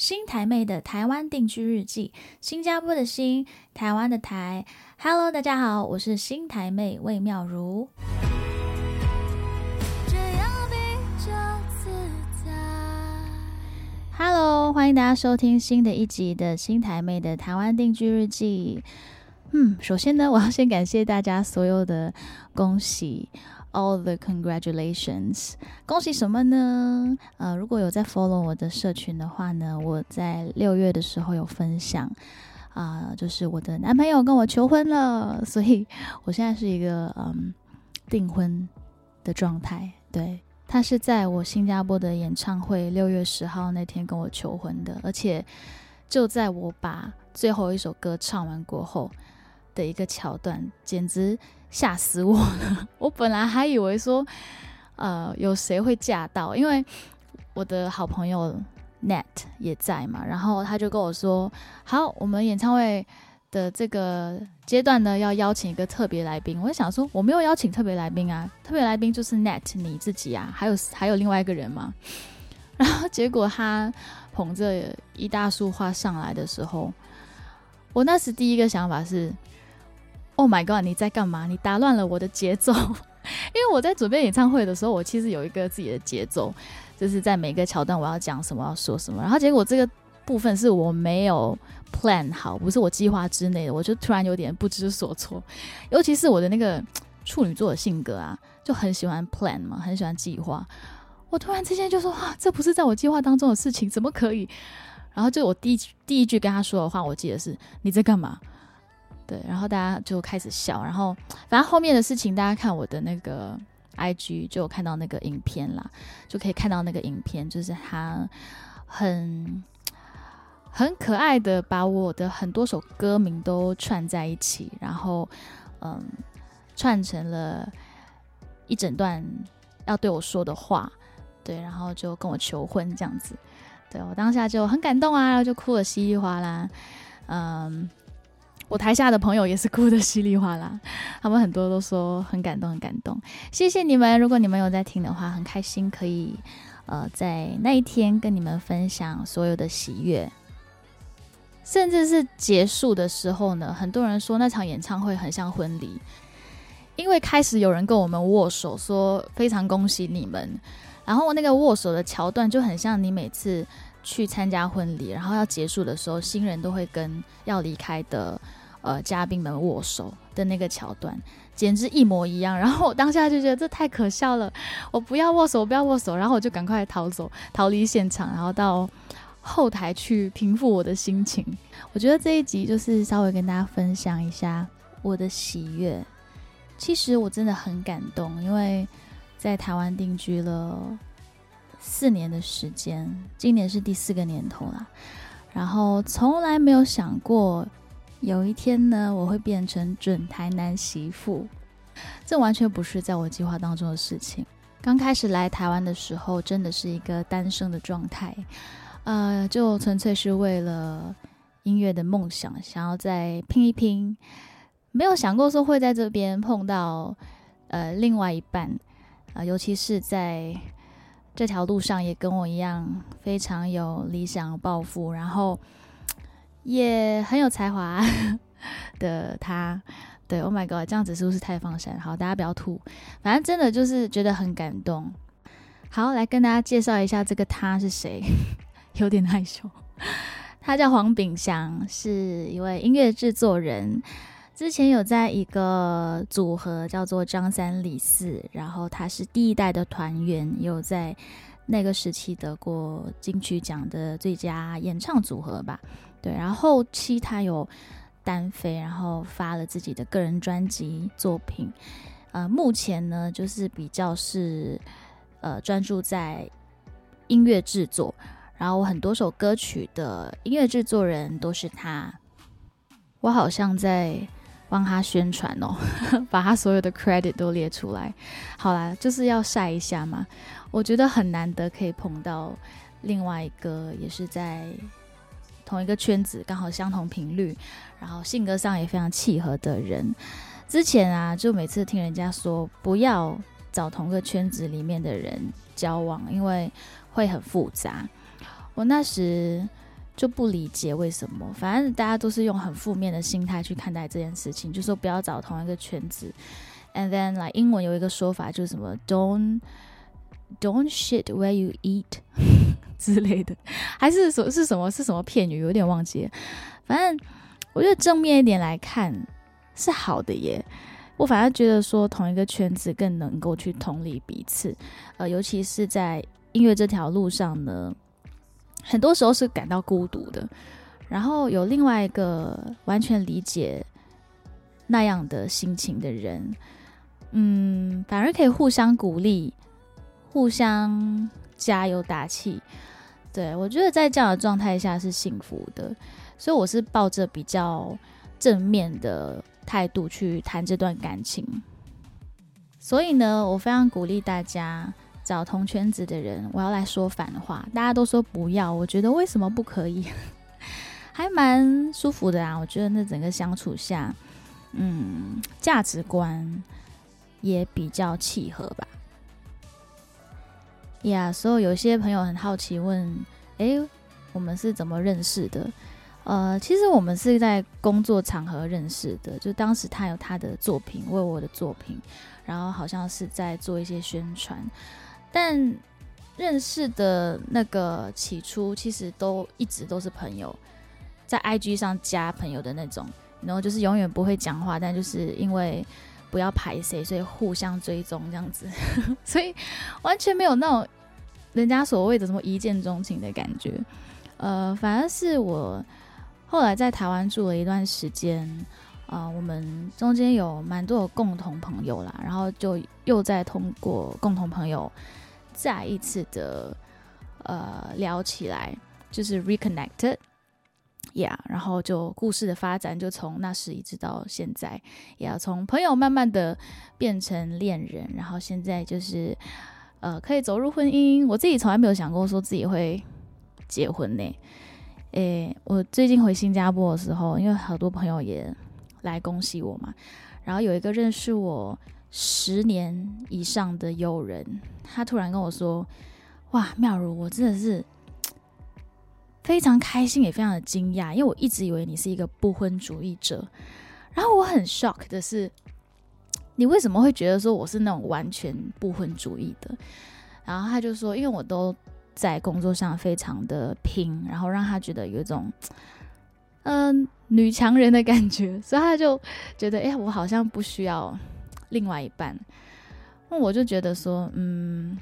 新台妹的台湾定居日记，新加坡的新，台湾的台。Hello，大家好，我是新台妹魏妙如。Hello，欢迎大家收听新的一集的新台妹的台湾定居日记。嗯，首先呢，我要先感谢大家所有的恭喜。All the congratulations，恭喜什么呢？呃，如果有在 follow 我的社群的话呢，我在六月的时候有分享，啊，就是我的男朋友跟我求婚了，所以我现在是一个嗯订婚的状态。对他是在我新加坡的演唱会六月十号那天跟我求婚的，而且就在我把最后一首歌唱完过后的一个桥段，简直。吓死我了！我本来还以为说，呃，有谁会嫁到，因为我的好朋友 Net 也在嘛，然后他就跟我说：“好，我们演唱会的这个阶段呢，要邀请一个特别来宾。”我就想说，我没有邀请特别来宾啊，特别来宾就是 Net 你自己啊，还有还有另外一个人嘛。然后结果他捧着一大束花上来的时候，我那时第一个想法是。Oh my god！你在干嘛？你打乱了我的节奏。因为我在准备演唱会的时候，我其实有一个自己的节奏，就是在每个桥段我要讲什么，要说什么。然后结果这个部分是我没有 plan 好，不是我计划之内的，我就突然有点不知所措。尤其是我的那个处女座的性格啊，就很喜欢 plan 嘛，很喜欢计划。我突然之间就说：“哇，这不是在我计划当中的事情，怎么可以？”然后就我第一第一句跟他说的话，我记得是：“你在干嘛？”对，然后大家就开始笑，然后反正后面的事情，大家看我的那个 I G 就看到那个影片啦，就可以看到那个影片，就是他很很可爱的把我的很多首歌名都串在一起，然后嗯串成了一整段要对我说的话，对，然后就跟我求婚这样子，对我当下就很感动啊，然后就哭得稀里哗啦，嗯。我台下的朋友也是哭得稀里哗啦，他们很多都说很感动，很感动。谢谢你们，如果你们有在听的话，很开心可以呃在那一天跟你们分享所有的喜悦。甚至是结束的时候呢，很多人说那场演唱会很像婚礼，因为开始有人跟我们握手，说非常恭喜你们。然后那个握手的桥段就很像你每次去参加婚礼，然后要结束的时候，新人都会跟要离开的。呃，嘉宾们握手的那个桥段，简直一模一样。然后我当下就觉得这太可笑了，我不要握手，我不要握手。然后我就赶快逃走，逃离现场，然后到后台去平复我的心情。我觉得这一集就是稍微跟大家分享一下我的喜悦。其实我真的很感动，因为在台湾定居了四年的时间，今年是第四个年头了，然后从来没有想过。有一天呢，我会变成准台南媳妇，这完全不是在我计划当中的事情。刚开始来台湾的时候，真的是一个单身的状态，呃，就纯粹是为了音乐的梦想，想要再拼一拼，没有想过说会在这边碰到呃另外一半，啊，尤其是在这条路上也跟我一样非常有理想抱负，然后。也很有才华 的他，对，Oh my God，这样子是不是太放闪？好，大家不要吐，反正真的就是觉得很感动。好，来跟大家介绍一下这个他是谁，有点害羞。他叫黄炳祥，是一位音乐制作人，之前有在一个组合叫做张三李四，然后他是第一代的团员，有在那个时期得过金曲奖的最佳演唱组合吧。对，然后后期他有单飞，然后发了自己的个人专辑作品。呃，目前呢，就是比较是呃专注在音乐制作，然后我很多首歌曲的音乐制作人都是他。我好像在帮他宣传哦，把他所有的 credit 都列出来。好啦，就是要晒一下嘛。我觉得很难得可以碰到另外一个，也是在。同一个圈子，刚好相同频率，然后性格上也非常契合的人。之前啊，就每次听人家说不要找同个圈子里面的人交往，因为会很复杂。我那时就不理解为什么，反正大家都是用很负面的心态去看待这件事情，就说不要找同一个圈子。And then 来英文有一个说法就是什么 Don't Don't shit where you eat 之类的，还是说是什么是什么片语，有点忘记了。反正我觉得正面一点来看是好的耶。我反而觉得说同一个圈子更能够去同理彼此，呃，尤其是在音乐这条路上呢，很多时候是感到孤独的。然后有另外一个完全理解那样的心情的人，嗯，反而可以互相鼓励、互相加油打气。对我觉得在这样的状态下是幸福的，所以我是抱着比较正面的。态度去谈这段感情，所以呢，我非常鼓励大家找同圈子的人。我要来说反话，大家都说不要，我觉得为什么不可以？还蛮舒服的啊！我觉得那整个相处下，嗯，价值观也比较契合吧。呀，所以有些朋友很好奇问：诶，我们是怎么认识的？呃，其实我们是在工作场合认识的，就当时他有他的作品，为我的作品，然后好像是在做一些宣传，但认识的那个起初其实都一直都是朋友，在 IG 上加朋友的那种，然后就是永远不会讲话，但就是因为不要排谁，所以互相追踪这样子，所以完全没有那种人家所谓的什么一见钟情的感觉，呃，反而是我。后来在台湾住了一段时间，啊，我们中间有蛮多的共同朋友啦，然后就又再通过共同朋友再一次的呃聊起来，就是 reconnected 呀然后就故事的发展就从那时一直到现在，也要从朋友慢慢的变成恋人，然后现在就是呃可以走入婚姻，我自己从来没有想过说自己会结婚呢。诶，我最近回新加坡的时候，因为好多朋友也来恭喜我嘛，然后有一个认识我十年以上的友人，他突然跟我说：“哇，妙如，我真的是非常开心，也非常的惊讶，因为我一直以为你是一个不婚主义者。然后我很 shock 的是，你为什么会觉得说我是那种完全不婚主义的？然后他就说，因为我都。”在工作上非常的拼，然后让他觉得有一种嗯女强人的感觉，所以他就觉得哎，我好像不需要另外一半。那我就觉得说，嗯，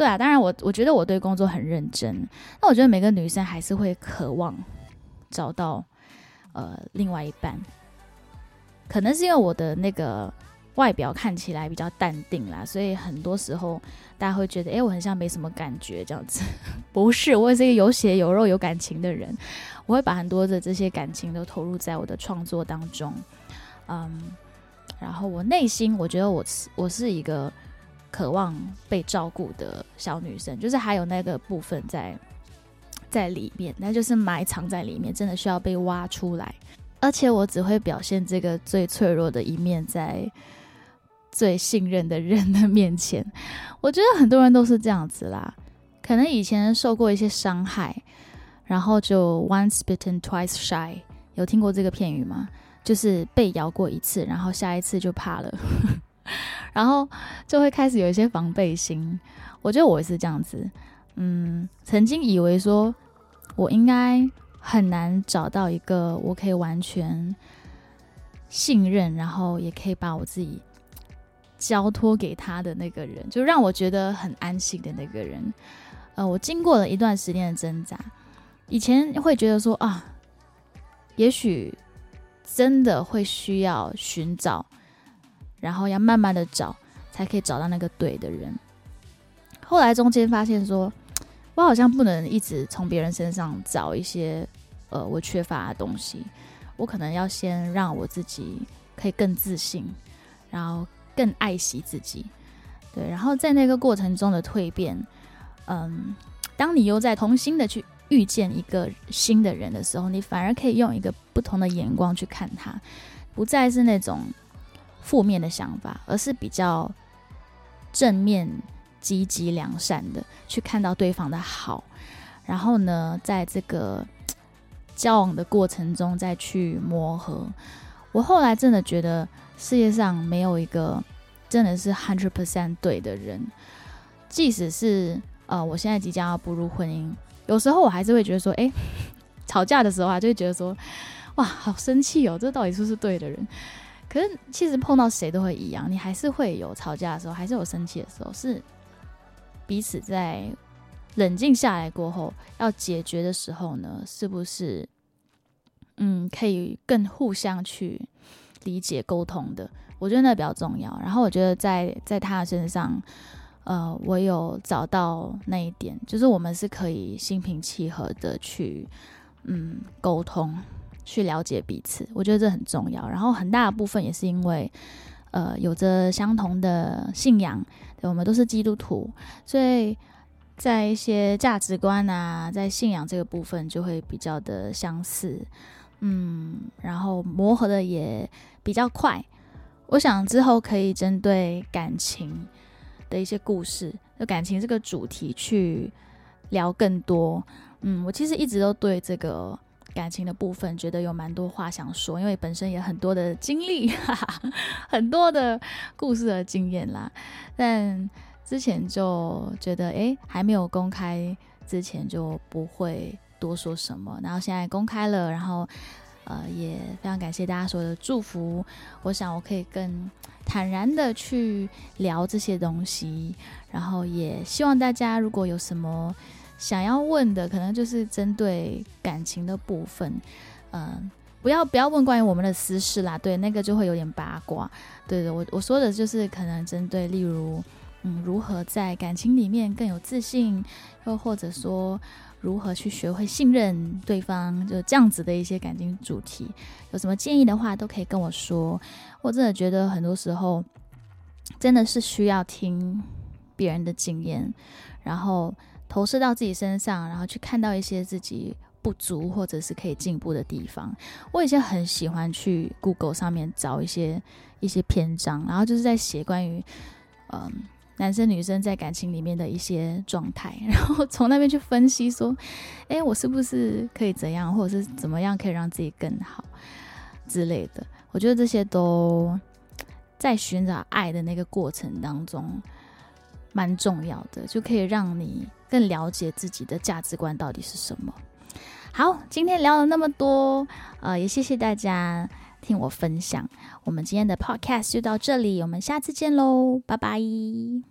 对啊，当然我我觉得我对工作很认真。那我觉得每个女生还是会渴望找到呃另外一半，可能是因为我的那个。外表看起来比较淡定啦，所以很多时候大家会觉得，哎，我很像没什么感觉这样子。不是，我也是一个有血有肉有感情的人，我会把很多的这些感情都投入在我的创作当中。嗯，然后我内心我觉得我是我是一个渴望被照顾的小女生，就是还有那个部分在在里面，那就是埋藏在里面，真的需要被挖出来。而且我只会表现这个最脆弱的一面在。最信任的人的面前，我觉得很多人都是这样子啦。可能以前受过一些伤害，然后就 once bitten twice shy，有听过这个片语吗？就是被咬过一次，然后下一次就怕了，然后就会开始有一些防备心。我觉得我也是这样子，嗯，曾经以为说我应该很难找到一个我可以完全信任，然后也可以把我自己。交托给他的那个人，就让我觉得很安心的那个人。呃，我经过了一段时间的挣扎，以前会觉得说啊，也许真的会需要寻找，然后要慢慢的找，才可以找到那个对的人。后来中间发现说，我好像不能一直从别人身上找一些呃我缺乏的东西，我可能要先让我自己可以更自信，然后。更爱惜自己，对，然后在那个过程中的蜕变，嗯，当你又在重新的去遇见一个新的人的时候，你反而可以用一个不同的眼光去看他，不再是那种负面的想法，而是比较正面、积极、良善的去看到对方的好，然后呢，在这个 交往的过程中再去磨合。我后来真的觉得世界上没有一个真的是 hundred percent 对的人，即使是呃，我现在即将要步入婚姻，有时候我还是会觉得说，哎，吵架的时候啊，就会觉得说，哇，好生气哦，这到底是不是对的人？可是其实碰到谁都会一样，你还是会有吵架的时候，还是有生气的时候，是彼此在冷静下来过后要解决的时候呢，是不是？嗯，可以更互相去理解沟通的，我觉得那比较重要。然后我觉得在在他的身上，呃，我有找到那一点，就是我们是可以心平气和的去嗯沟通，去了解彼此。我觉得这很重要。然后很大的部分也是因为呃有着相同的信仰，我们都是基督徒，所以在一些价值观啊，在信仰这个部分就会比较的相似。嗯，然后磨合的也比较快。我想之后可以针对感情的一些故事，就感情这个主题去聊更多。嗯，我其实一直都对这个感情的部分觉得有蛮多话想说，因为本身也很多的经历，很多的故事和经验啦。但之前就觉得，哎，还没有公开之前就不会。多说什么？然后现在公开了，然后呃也非常感谢大家所有的祝福。我想我可以更坦然的去聊这些东西，然后也希望大家如果有什么想要问的，可能就是针对感情的部分，嗯，不要不要问关于我们的私事啦，对，那个就会有点八卦。对的，我我说的就是可能针对，例如嗯，如何在感情里面更有自信，又或者说。如何去学会信任对方，就这样子的一些感情主题，有什么建议的话都可以跟我说。我真的觉得很多时候真的是需要听别人的经验，然后投射到自己身上，然后去看到一些自己不足或者是可以进步的地方。我以前很喜欢去 Google 上面找一些一些篇章，然后就是在写关于嗯。男生女生在感情里面的一些状态，然后从那边去分析说，哎，我是不是可以怎样，或者是怎么样可以让自己更好之类的。我觉得这些都在寻找爱的那个过程当中蛮重要的，就可以让你更了解自己的价值观到底是什么。好，今天聊了那么多，呃，也谢谢大家听我分享。我们今天的 podcast 就到这里，我们下次见喽，拜拜。